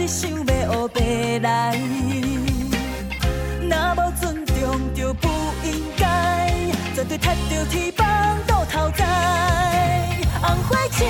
是想要乌白来。若无尊重，就不应该，绝对踢着铁棒到头栽。红花枝。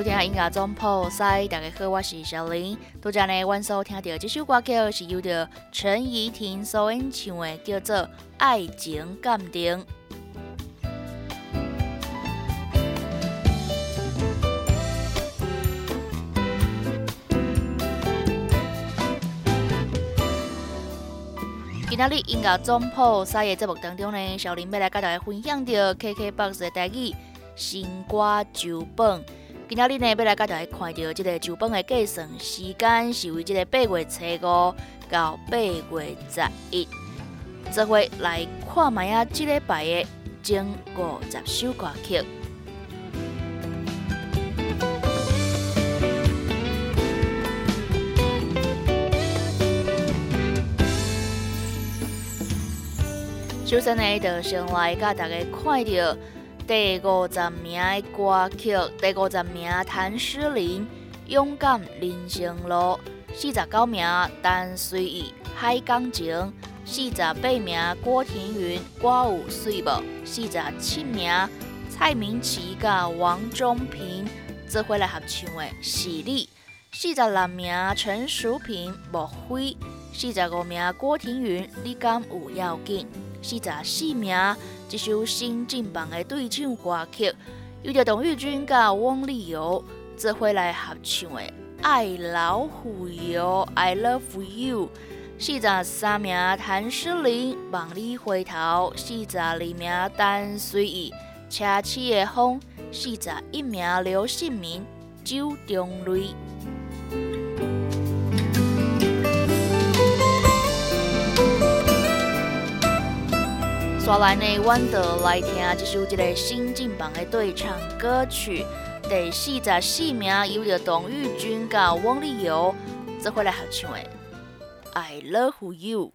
收听音乐总破塞，大家好，我是小林。拄则呢，阮所听到这首歌曲是由着陈怡婷所演唱的，叫做《爱情鉴定》。今日音乐总破塞的节目当中呢，小林要来跟大家分享着 KKBOX 的台语新歌酒本。今仔日呢，要来甲大家看到这个酒本的计算时间是为这个八月初五到八月十一。这回来看卖啊，这礼拜的前五十首歌曲。首先呢，就先来甲大家看到第五十名的歌曲，第五十名谭诗琳《勇敢人生路》，四十九名陈随意《海港情》，四十八名郭庭云《歌有水无》，四十七名蔡明琪甲王中平做伙来合唱的《是你》，四十六名陈淑萍《莫非》，四十五名郭庭云《你敢有要紧》。四十四名，一首新进榜的对唱歌曲，由着董玉君甲汪丽友做伙来合唱的《爱老虎油》，I love you。四十三名谭诗琳《望你回头》，四十二名陈随意《车起的风》，四十一名刘信明《酒中泪》。刷来呢，阮就来听一首一个新进榜的对唱歌曲，第四十四名有着董玉君甲汪丽友这回来合唱的《I Love You》。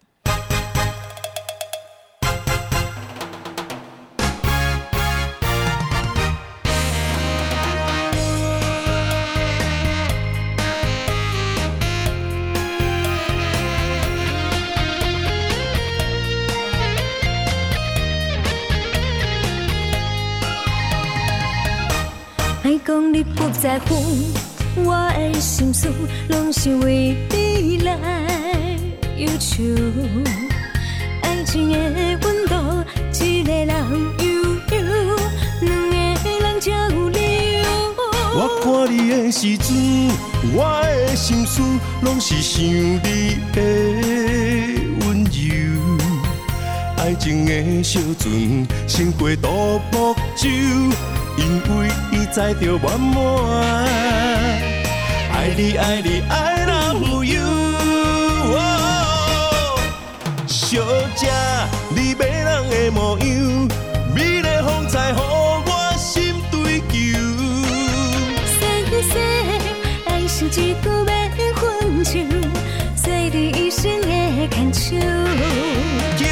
爱讲你不在乎，我的心思拢是为你来忧愁。爱情的温度，一个人悠悠，两个人才有理由。我看你的时阵，我的心思拢是想你的温柔。爱情的小船，胜过独木舟。因为伊载着满满，爱你爱你爱 love you。小姐，你迷人的模样，美丽风采，予我心追求。说说，爱是一句免分手，做你一生的牵手。经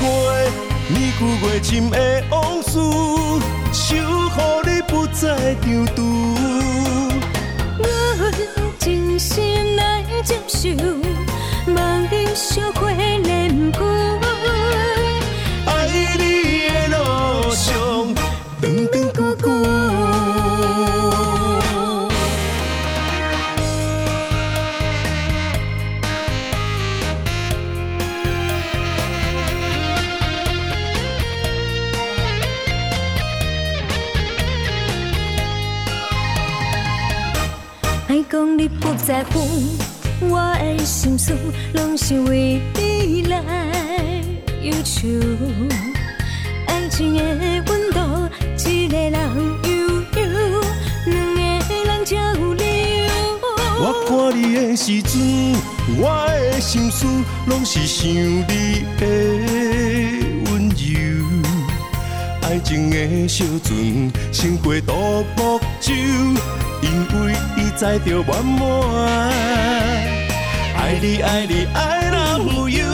过年久月深的往事。守护你再张毒，我真心来接受，在乎，我的心思拢是为你来忧愁。爱情的温度，一个人悠悠，两个人才有理由。我看你的时阵，我的心思拢是想你的温柔。爱情的小船，胜过独木舟。因为伊载着满满，爱你爱你爱 love you。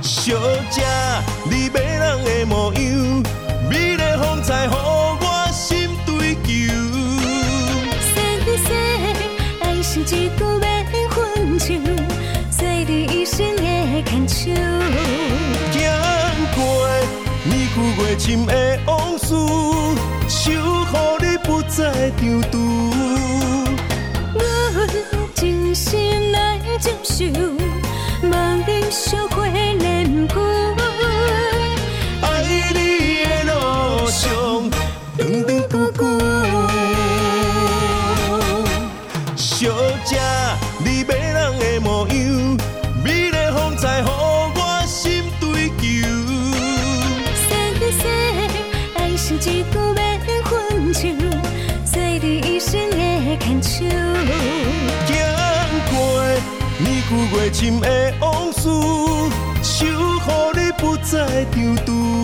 小姐，你迷人的模样，美丽风采，予我心追求。说说，爱是一句免分手，做你一生的牵手。经过年久月深的往事。守护你不再张毒，我真心来接受，心的往事，守护你不再踌躇。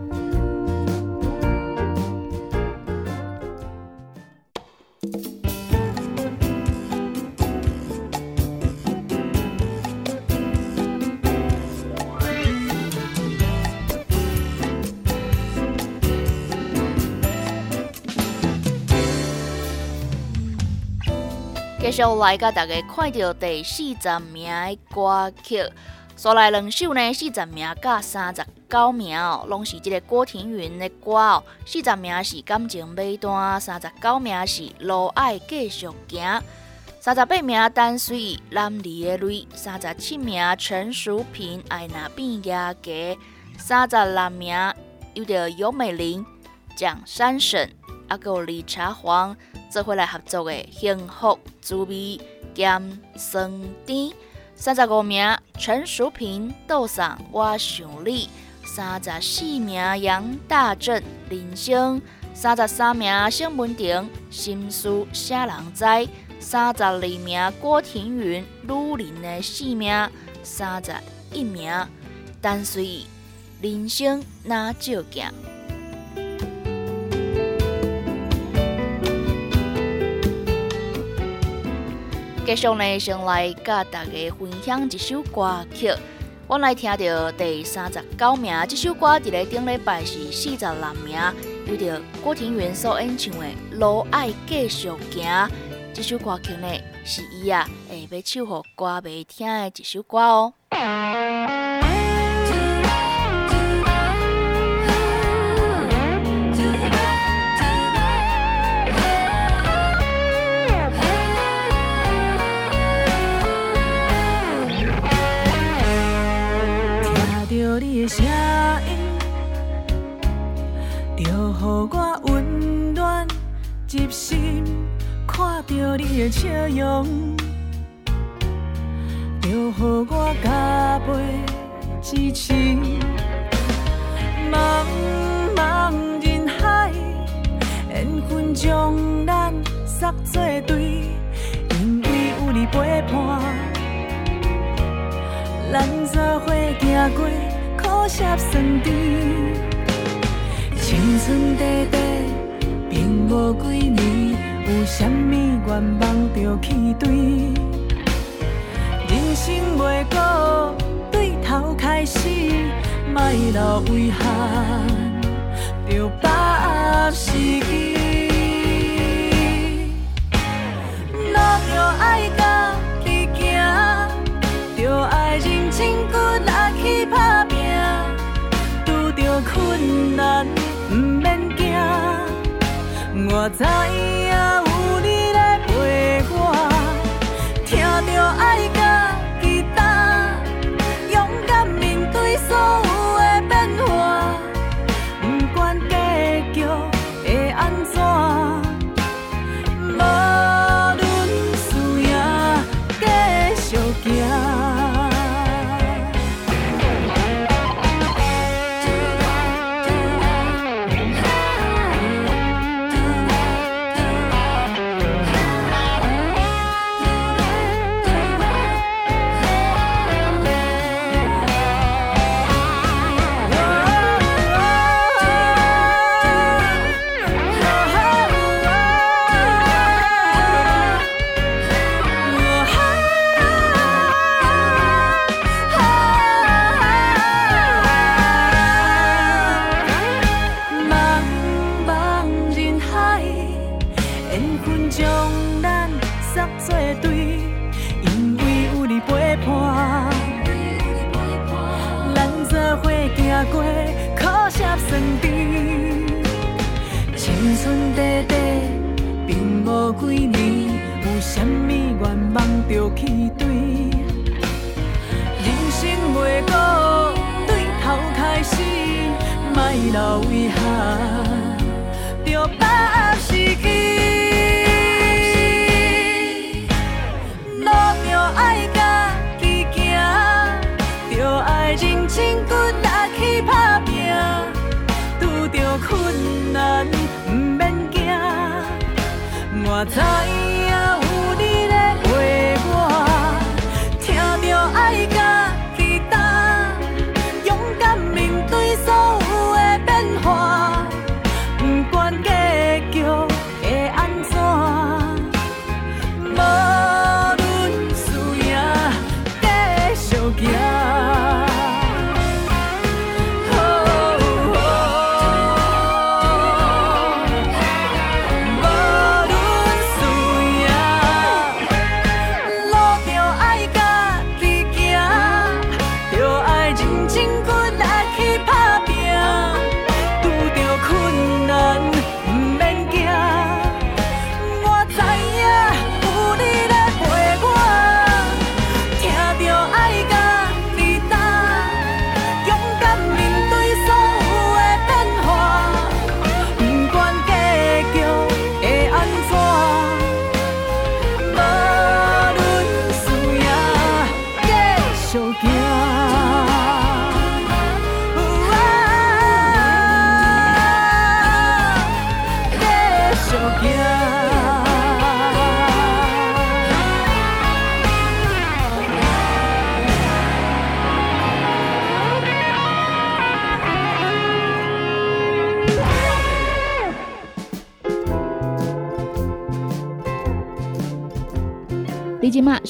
续来甲大家看到第四十名的歌曲，所来两首呢，四十名甲三十九名哦，拢是即个郭庭云的歌哦。四十名是感情尾段，三十九名是路爱继续行，三十八名单水蓝离的泪，三十七名陈淑萍爱那变牙家，三十六名有着尤美玲、蒋山省，啊有李茶黄。做伙来合作的幸福滋味兼酸甜，三十五名陈淑萍倒上我想你，三十四名杨大正人生，三十三名沈文婷心思写人知，三十二名郭庭云女人的性命，三十一名单随人生那照镜。继续呢，先来甲大家分享一首歌曲。我来听到第三十九名，这首歌伫咧顶礼拜是四十六名，有着郭庭元所演唱的《路爱继续行》。这首歌曲呢，是伊啊会要唱给歌迷听的一首歌哦。你的笑容，就予我加倍支持。茫茫人海，缘分将咱锁作对，因为有你陪伴，咱做伙行过。苦涩酸甜，青春短短，并无几年，有啥物愿望着去追？人生袂过，对头开始，莫留遗憾，着把握时机。路着爱甲去行，着爱认真骨力去打拼。拄着困难毋免惊，我知影我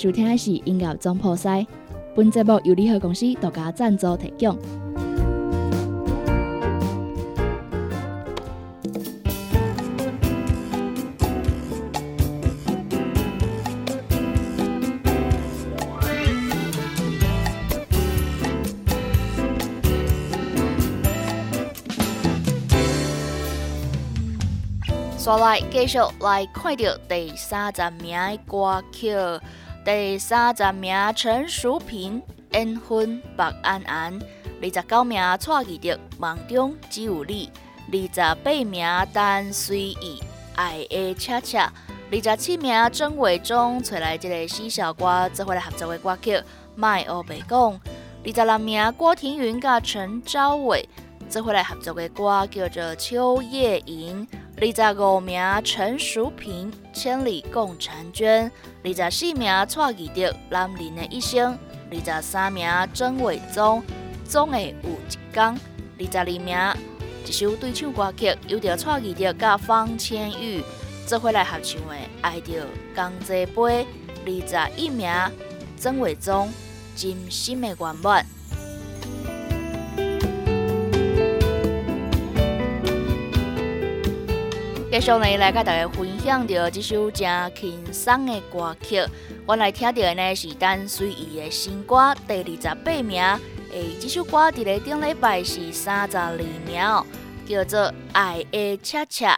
收听的是音乐总破塞，本节目由联合公司独家赞助提供。刷来继续来看到第三十名的歌曲，第三十名陈淑萍《缘分白安安》，二十九名蔡依德《梦中只有你》，二十八名单随意《爱的恰恰》，二十七名曾伟忠找来一个四小歌做回来合作的歌曲《卖欧白讲》，二十六名郭庭云甲陈昭伟做回来合作的歌叫做《秋夜吟》。二十五名陈淑萍《千里共婵娟》，二十四名蔡依德《男人的一生》，二十三名曾伟忠《总会有一天》，二十二名一首对唱歌曲，由着蔡依德甲方千羽做伙来合唱的《爱着江浙杯》，二十一名曾伟忠《真心的圆满》。接下来，来甲大家分享到这首正轻松的歌曲。我来听到的呢是陈随意的新歌，第二十八名。诶，这首歌伫咧顶礼拜是三十二秒，叫做《爱的恰恰》。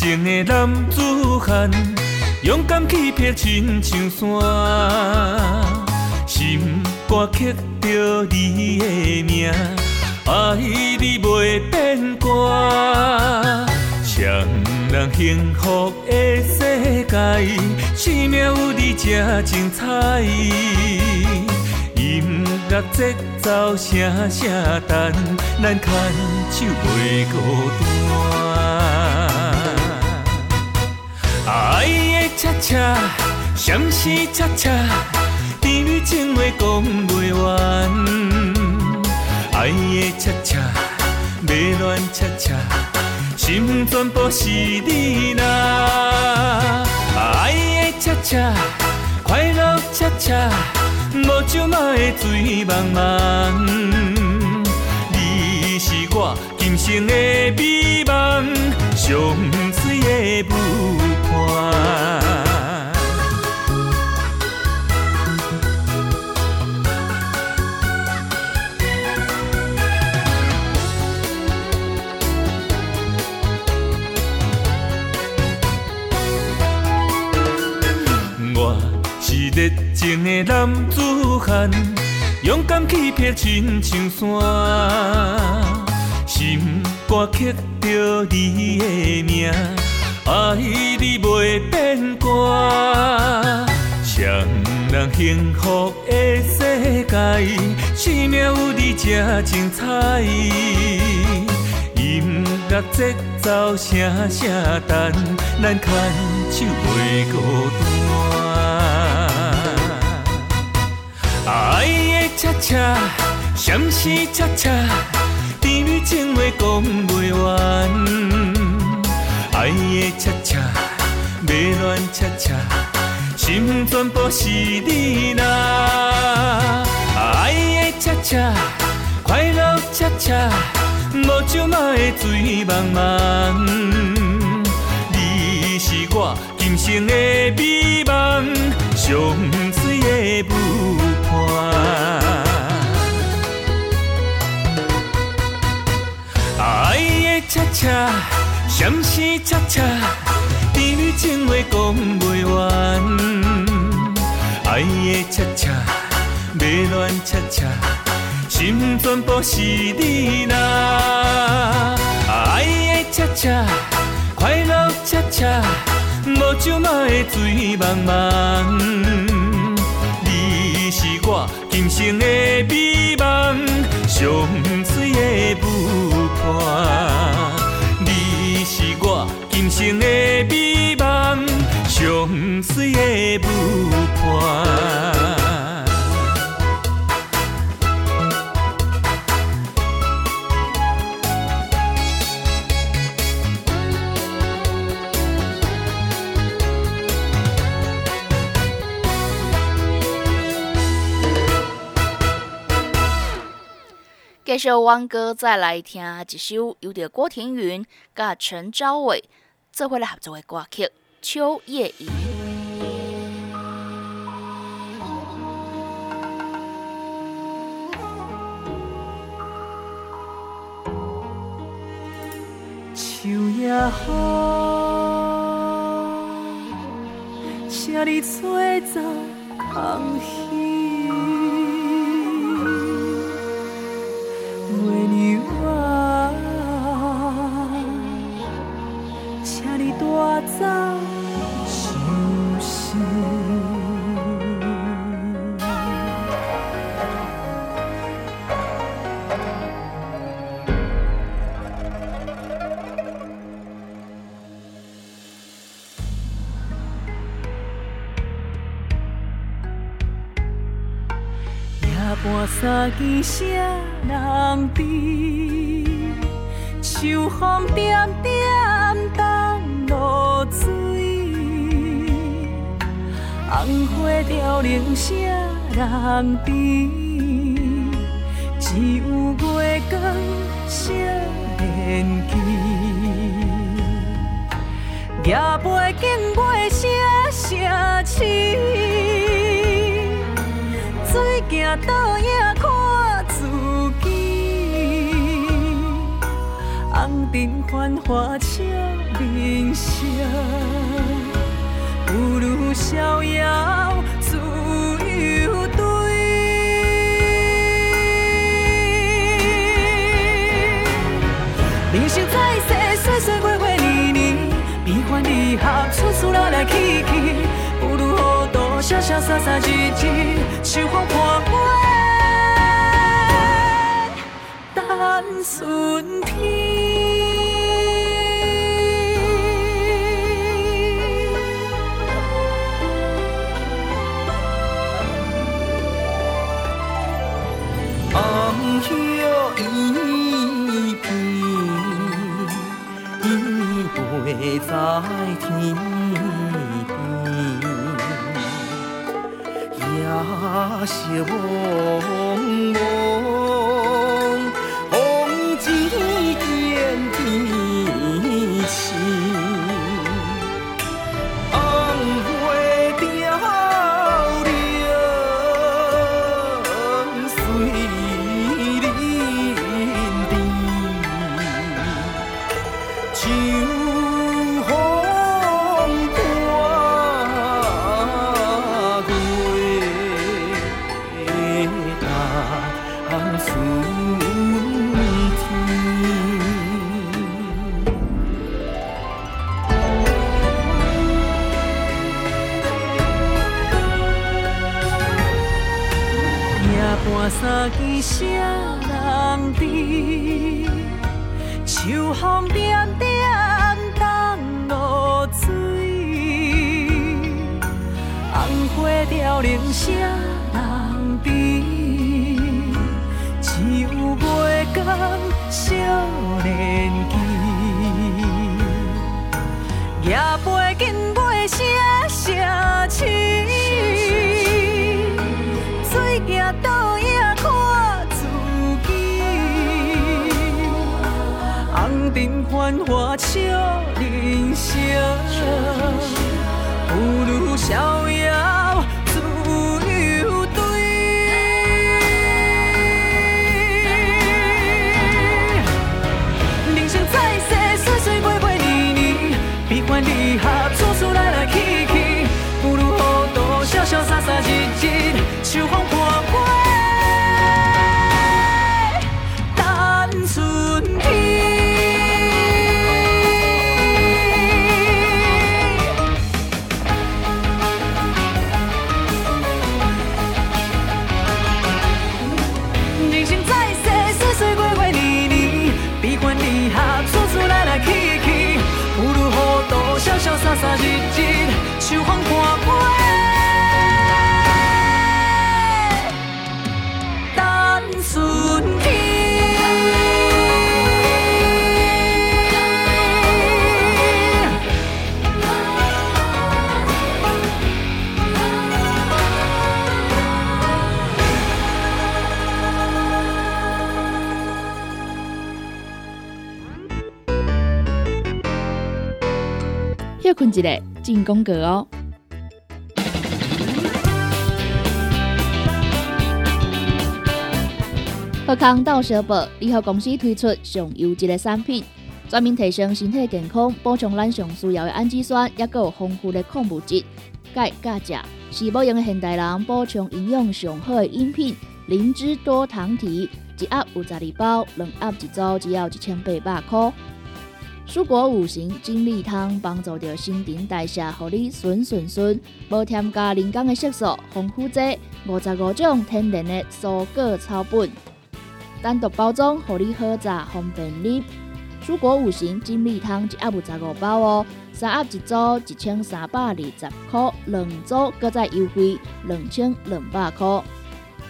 情的男子汉，勇敢去劈亲像山，心肝刻着你的名，爱你袂变卦。双人幸福的世界，生命有你才精彩。音乐节奏声声弹，咱牵手袂孤单。爱的恰恰，相思恰恰，甜蜜情话讲不完。爱的恰恰，迷恋恰恰，心全部是你啦。爱的恰恰，快乐恰恰，无酒嘛会醉茫茫。你是我今生的美梦，上水的舞我是。热情的男子汉，勇敢去劈亲像山，心肝刻着你的名，爱你袂变卦。双人幸福的世界，生命有你才精彩。音乐节奏声声弹，咱牵手袂孤单。爱的恰恰，相思恰恰，甜蜜情话讲袂完。爱的恰恰，迷乱恰恰，心全部是你啦。爱的恰恰，快乐恰恰，无酒嘛会醉茫茫。你是我今生的美梦，上水的舞。爱的恰恰，相思恰恰，甜蜜情话讲袂完。爱的恰恰，迷恋恰恰，心全部是你呐。爱的恰恰，快乐恰恰，无酒嘛会醉茫茫。你是我今生的美梦，上水的舞伴。你是我今生的美梦，上水的舞伴。继续，王哥再来听一首由着郭田云甲陈昭伟做伙来合作的歌曲《秋夜雨》。秋叶好，请你吹走空虚。三更谁人知？秋风点点水，红花凋零谁人知？只有月光谁念记？夜背经过谁声痴？水行倒影看自己，红尘繁华笑人生，不如逍遥自由对。人生在世，岁岁月月年年，悲欢离合，处处来来去去。潇潇洒洒，日日秋风破月，等春天。在天边，也是梦。红花凋零谁人知？只有月光少年期，夜飞一个进攻格哦！福康到小宝联合公司推出上优质的产品，专门提升身体健康，补充咱上需要的氨基酸，也有丰富的矿物质。钙、钾、钾是保养现代人补充营养上好的饮品。灵芝多糖体一盒有十二包，两盒一组只要一千八百块。蔬果五行精力汤帮助着新陈代谢，互你顺顺顺，无添加人工的色素，防腐剂五十五种天然的蔬果草本，单独包装，互你好榨方便你。蔬果五行精力汤一盒有十五包哦，三盒一组一千三百二十块，两组搁再优惠两千两百块。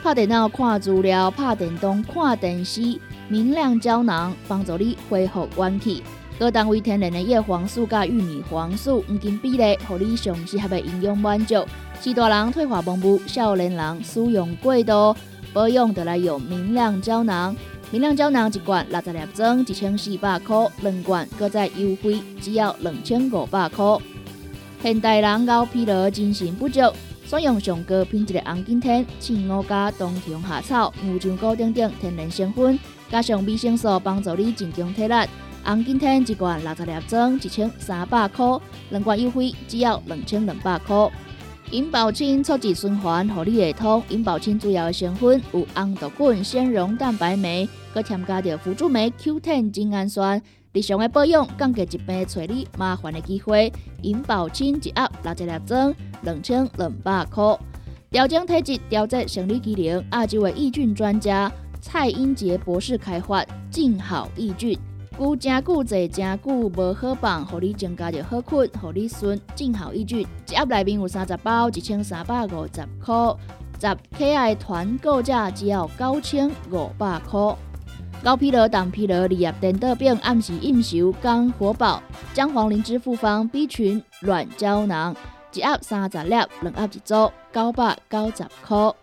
拍电脑看资料，拍电动看电视，明亮胶囊帮助你恢复元气。各单位天然的叶黄素加玉米黄素黄金比例，互你上适合的营养满足。是大人退化盲目，少年人使用过度，保养得来用明亮胶囊。明亮胶囊一罐六十粒装，一千四百块；两罐各再优惠，只要两千五百块。现代人熬疲劳、精神不足，选用上高品质的红景天、青乌加冬虫夏草、牛樟菇等等天然成分，加上维生素，帮助你增强体力。红景天一罐六十粒装，一千三百块；两罐优惠，只要两千两百块。银保清促进循环，合理系通。银保清主要的成分有红豆根、纤溶蛋白酶，佮添加着辅助酶 Q10 精氨酸。日常的保养，降低疾病找你麻烦的机会。银保清一盒六十粒装，两千两百块。调整体质，调节生理机能，亚洲的益菌专家蔡英杰博士开发，静好益菌。久真久坐真久无好放，互你增加着好困，互你顺正好一句。一盒内面有三十包，一千三百五十块。十 K I 团购价只要九千五百块。高疲劳、胆疲劳、利压电豆饼、暗时应酬肝火宝、姜黄灵芝复方 B 群软胶囊。一盒三十粒，两盒一组，九百九十块。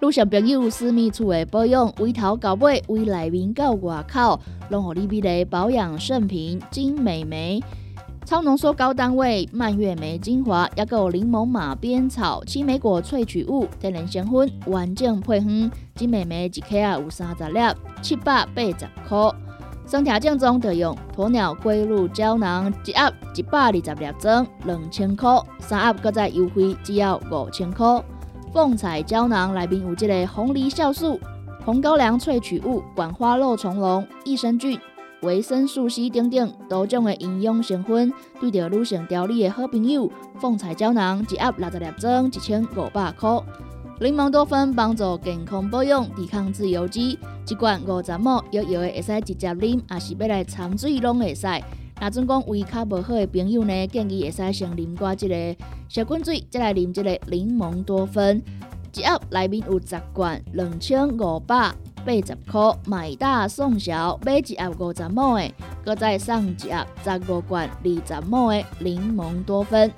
路上朋友私密处的保养，从头到尾，从内面到外口，拢互你美丽保养圣品金美眉。超浓缩高单位蔓越莓精华，也有柠檬马鞭草、青梅果萃取物、天然成分，完整配方。金美眉一克啊有三十粒，七百八十块。身体正宗就用鸵鸟龟乳胶囊，一盒一百二十粒装，两千块。三盒搁再优惠，只要五千块。凤彩胶囊内面有这个红梨酵素、红高粱萃取物、管花肉虫龙、益生菌。维生素 C 等等多种的营养成分，对着女性调理的好朋友，凤彩胶囊一盒六十粒装，一千五百块。柠檬多酚帮助健康保养，抵抗自由基，一罐五十毫摇摇的会使直接啉，也是要来掺水拢会使。那阵讲胃较无好的朋友呢，建议会使先啉寡即个小滚水，再来啉即个柠檬多酚。一盒内面有十罐，两千五百。八十块买大送小，买一盒五十毫的，搁再送一盒十五罐二十毫的柠檬多酚。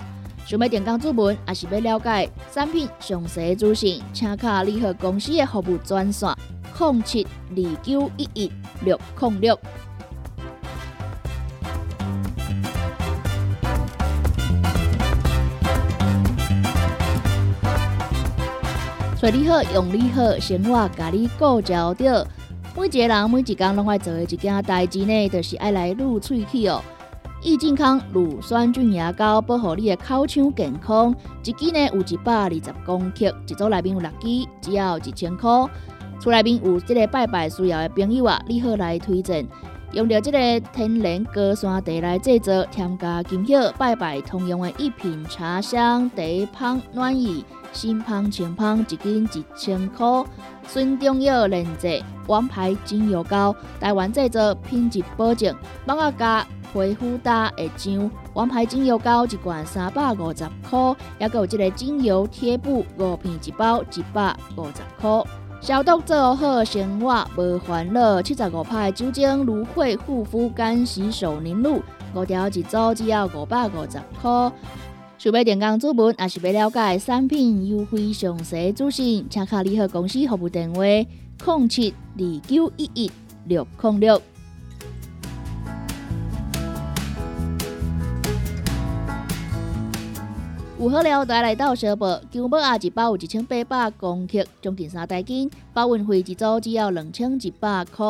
想要点讲注文，还是要了解产品详细资讯，请卡联合公司的服务专线：零七二九一一六零六。找你好，用你好，生活甲你顾焦着。每一个人每一工拢爱做的一件代志呢，就是爱来撸喙齿哦。益健康乳酸菌牙膏保护你的口腔健康，一支呢有一百二十公克，一组内面有六支，只要一千块。厝内面有这个拜拜需要的朋友啊，你好来推荐。用着这个天然高山茶来制作，添加金叶拜拜通用的一品茶香茶香暖意。新芳清芳一斤一千块，孙中药炼制王牌精油膏，台湾制作，品质保证。帮我加皮肤搭的酱，王牌精油膏一罐三百五十块，也有这个精油贴布五片一包一百五十块。消毒做好，生活无烦恼。七十五派酒精芦荟护肤干洗手凝露，五条一组只要五百五十块。想要电工主文，也是要了解产品优惠详细资讯，请卡联合公司服务电话：零七二九一一六零六。有好料带来到小宝，姜母鸭一包有一千八百公克，将近三袋斤，包运费一组只要两千一百块。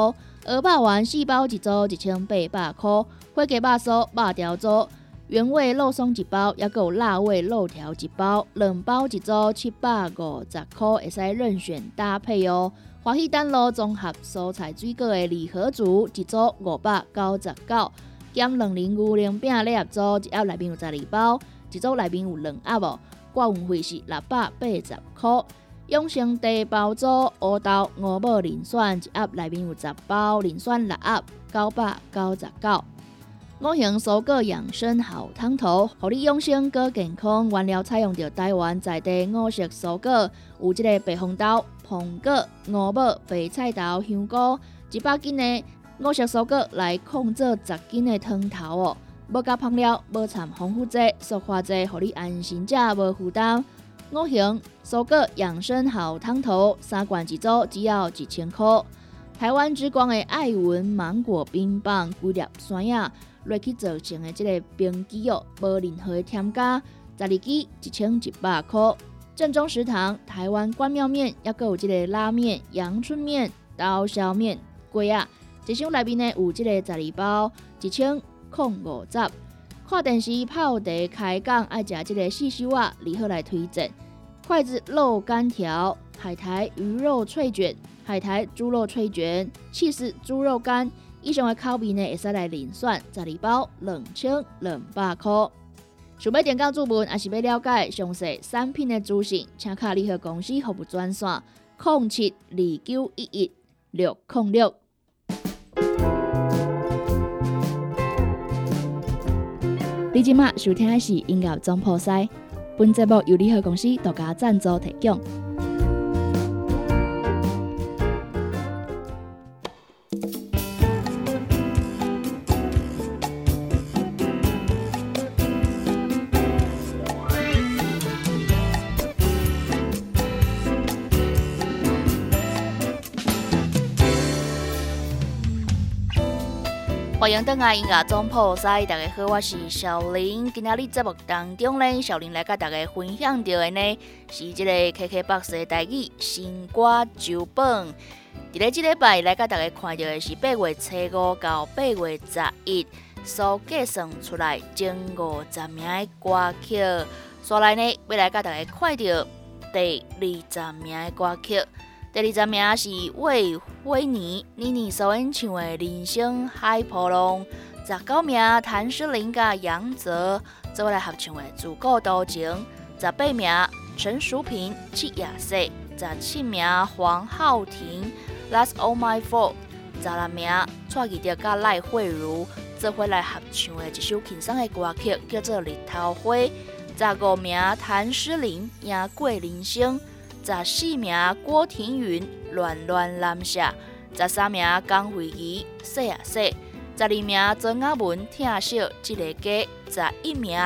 鹅肉丸四包一组一千八百块，火鸡肉酥肉条组。原味肉松一包，也有辣味肉条一包，两包一组七百五十块，会使任选搭配哦。华喜丹路综合蔬菜水果的礼盒组，一组五百九十九，减两零牛零饼礼盒组，一盒内面有十二包，一组内面有两盒哦。挂运费是六百八十块。永生茶包组，乌豆五宝磷酸一盒内面有十包，磷酸六盒，九百九十九。五行蔬果养生好汤头，互你养生更健康。原料采用着台湾在地五色蔬果，有即个白红豆、苹果、五宝、白菜头、香菇，一百斤的五色蔬果来控制十斤的汤头哦。无加香料，无掺防腐剂、塑化剂，互你安心食，无负担。五行蔬果养生好汤头，三罐一组，只要一千块。台湾之光的爱文芒果冰棒，规粒酸呀。落去造成的这个冰机哦，无任何添加，十二支一千一百块。正宗食堂台湾关庙面，也有这个拉面、阳春面、刀削面，贵啊！一箱内面呢有这个十二包，一千空五十。看电视泡茶开讲，爱食这个四修啊，如何来推荐？筷子肉干条、海苔鱼肉脆卷、海苔猪肉脆卷、气死猪肉干。以上的口味呢，会使来零算十二包两千两百块。想要点购注文，还是要了解详细产品的资讯，请卡联合公司服务专线：零七二九一一六零六。你今麦收听的是音乐总破塞，本节目由联合公司独家赞助提供。欢迎登来音乐总铺塞，大家好，我是小林。今仔日节目当中呢，小林来甲大家分享到的呢，是这个 KKBOX 的台语新歌酒本。伫咧即礼拜来甲大家看到的是八月初五到八月十一所计算出来前五十名的歌曲。所来呢，要来甲大家看到第二十名的歌曲。第二十名是魏辉妮妮妮所演唱的《人生海波浪》，十九名谭诗玲甲杨泽做来合唱的《自古多情》，十八名陈淑萍《七夜色》，十七名黄浩庭《That's All My Fault》，十六名蔡依德甲赖慧茹做回来合唱的一首轻松的歌曲，叫做《日头花》，十五名谭诗玲《赢过人生》。十四名郭庭云乱乱南下，十三名江惠仪说啊说，十二名曾雅文听少这个歌，十一名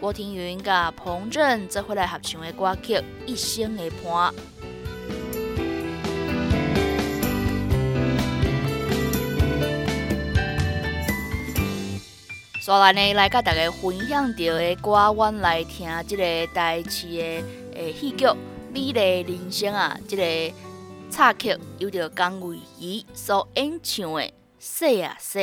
郭庭云甲彭震做回来合唱的歌曲《一生的伴》。所以呢，来甲大家分享到的歌，阮来听这个台词的诶戏剧。美丽人生啊，这个插曲由着江蕙伊所演唱的《说啊说》。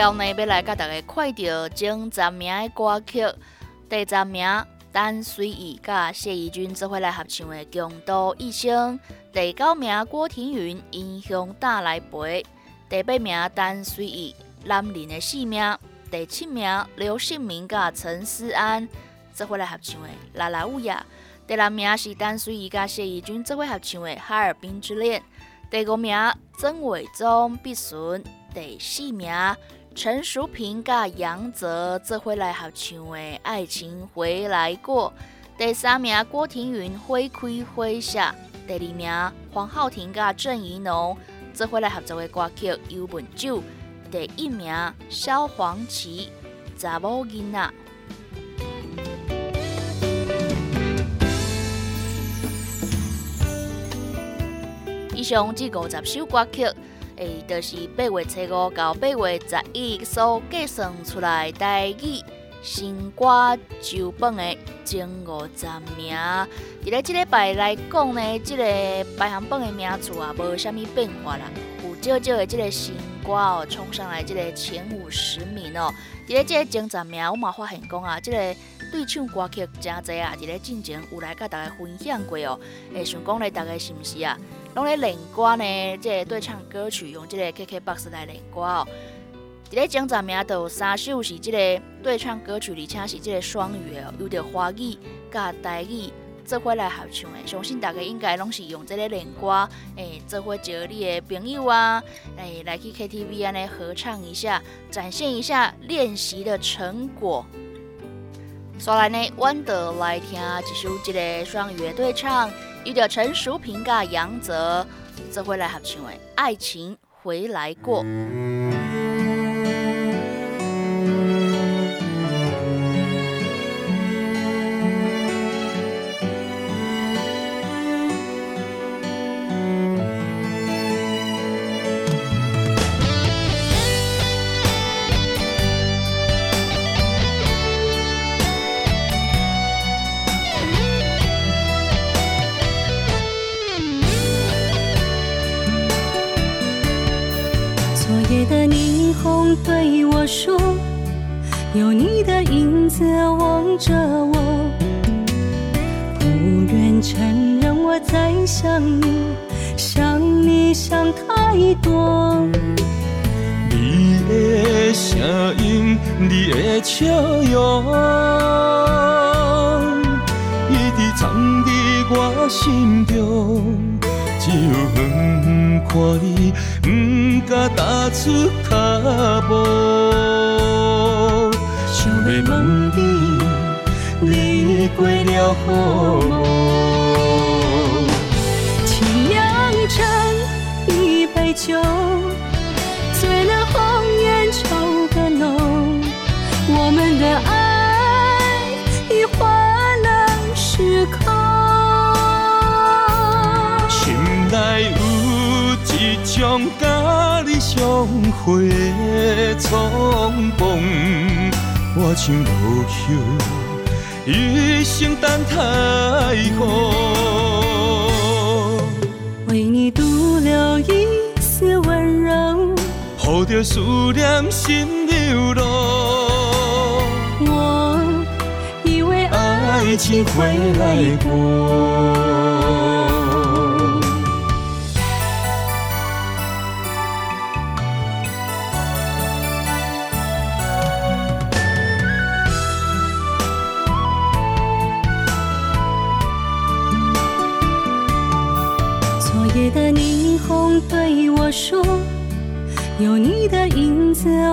后呢，要来甲大家看到前十名的歌曲，第十名单随意甲谢怡君做伙来合唱的《共度一生》，第九名郭庭云《英雄大来陪》，第八名单随意男人的性命，第七名刘信明甲陈思安做伙来合唱的《啦啦乌雅》，第六名是单随意甲谢怡君做伙合唱的《哈尔滨之恋》，第五名曾伟忠必顺，第四名。陈淑萍甲杨泽这回来合唱的《爱情回来过》，第三名郭庭云《花开花谢》，第二名黄浩庭甲郑怡农这回来合作的歌曲《幽文酒》，第一名萧煌奇《查某囡仔》。以上这五十首歌曲。诶，就是八月初五到八月十一所计算出来台语新歌周榜的前五十名。伫咧即礼拜来讲呢，即个排行榜的名次啊，无虾米变化啦。有少少的即个新歌哦，冲上来即个前五十名哦。伫咧即个前十名，我嘛发现讲啊，即个对唱歌曲真侪啊。伫咧进前有来甲大家分享过哦。诶，想讲咧，大家是毋是啊？拢咧练歌呢，即个对唱歌曲用即个 KKBOX 来练歌哦。伫咧前十名都有三首是即个对唱歌曲，而且是即个双语哦，有着华语甲台语做伙来合唱的。相信大家应该拢是用即个练歌，诶，做伙招你的朋友啊，诶，来去 KTV 安尼合唱一下，展现一下练习的成果。再来呢，弯德来听一首即个双语对唱。有着陈淑平噶杨泽做回来合唱的《爱情回来过》。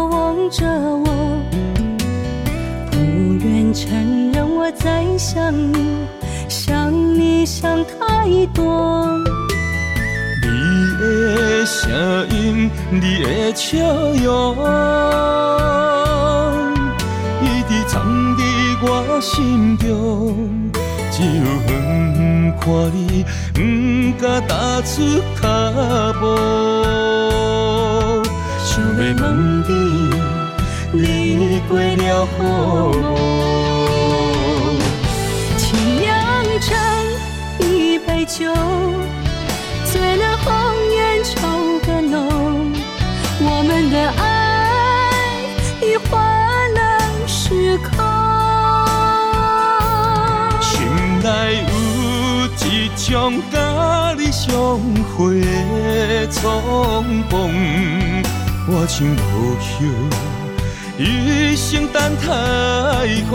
望着我，不愿承认我在想你，想你想太多。你的声音，你的笑容，一直藏在我心中，只有远看你，不敢踏出脚步。想要问你，你过了好无？沏酿成一杯酒，醉了红颜愁更浓。我们的爱已换了时空。内有一种甲你相会的冲动，我像落叶，一生等太好。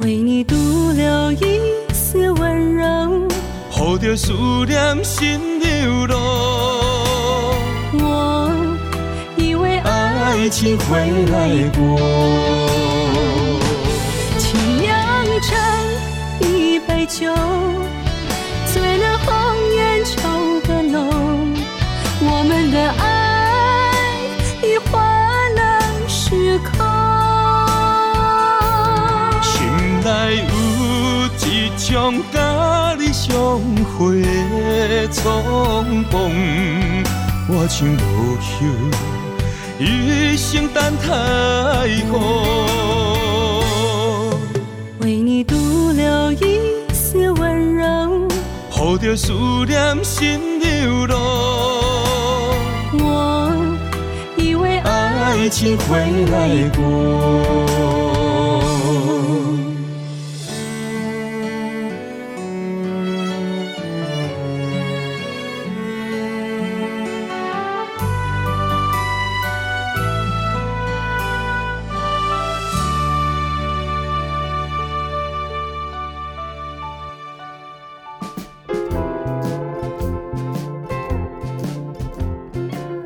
为你独留一丝温柔，护着思念心流露。我以为爱情会来过。酒，有一种甲你相会的冲动，我像落叶，一生等太好。为你独留一。丝温柔，抱着思念心流浪，我以为爱情会来过。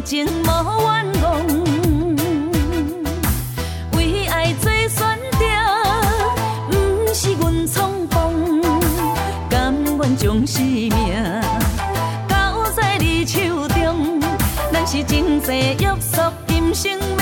情无冤枉。为爱做选择，不是阮冲动，甘愿将性命交在你手中，咱是前世约束，今生。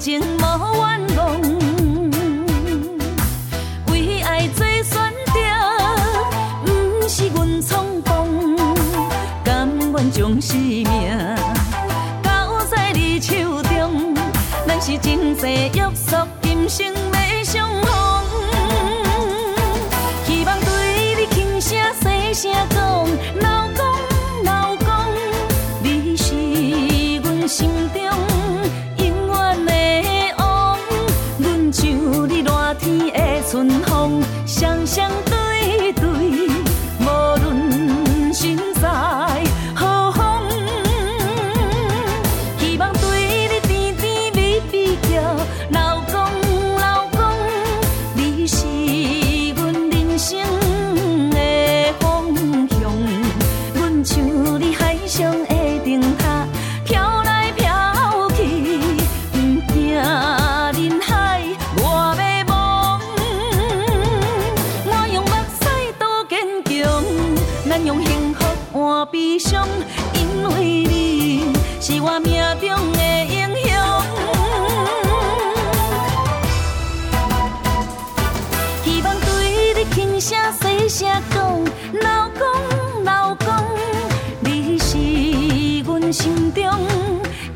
情无冤枉，为爱做选择，不是阮冲动，甘愿将生命交在你手中，咱是前世约束，中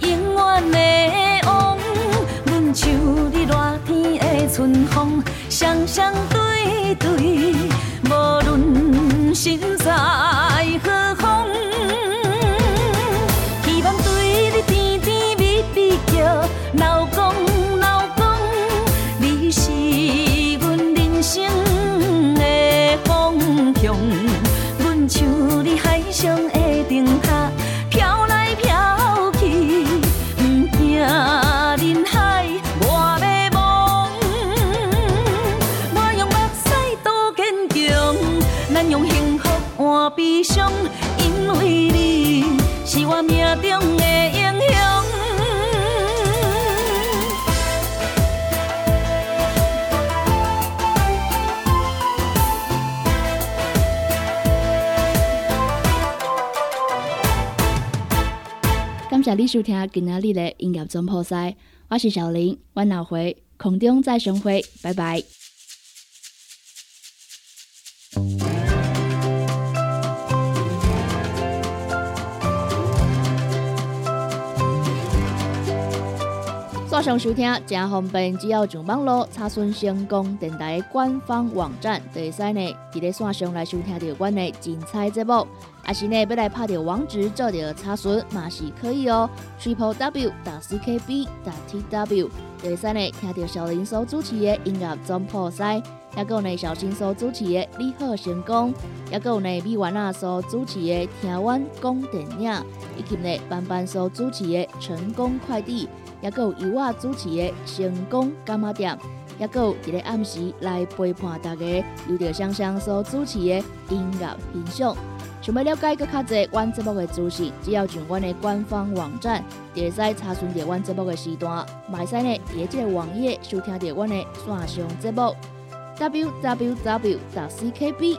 永远的王。阮像你热天的春风，双双对对，无论身在何方。希望对你甜甜蜜蜜叫老公老公，你是阮人生的方向。阮像你海上谢你收听今仔日的音乐总破塞，我是小林，我后回空中再相会，拜拜。线上收听真方便，只要上网络查询成功电台官方网站，就会使呢伫咧线上来收听到阮的精彩节目。阿是呢，要来拍着网址做着查询嘛是可以哦，triple w 打 c k b 打 t w，第三呢听到小林所主持的音乐总破塞，也有呢小新所主持的你好成功，也有呢米丸啊所主持的听完讲电影，以及呢班班所主持的成功快递，也有由我主持的成功干妈店。也有一个暗时来陪伴大家，有着香香所主持的音乐欣赏。想要了解更较侪阮节目的资讯，只要上阮的官方网站，就会使查询到阮节目的时段，嘛会使呢伫咧即个网页收听到阮的线上节目 www. ckb.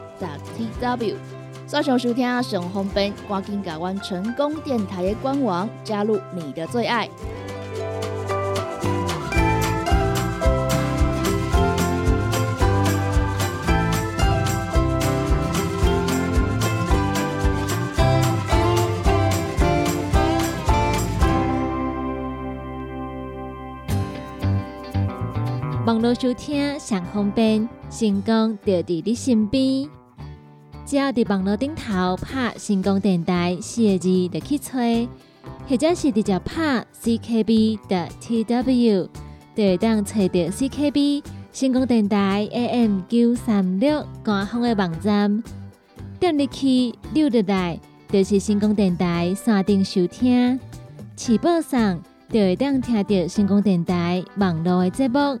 tw。线上收听上方便，赶紧甲阮成功电台的官网加入你的最爱。网络收听上方便，成功就伫你身边。只要伫网络顶头拍“成功电台”四个字，就去找，或者是直接拍 CKB 的 TW，就会当找到 CKB 成功电台 AM 九三六官方的网站。点入去溜入来，就是成功电台山顶收听。起报上就会当听到成功电台网络的节目。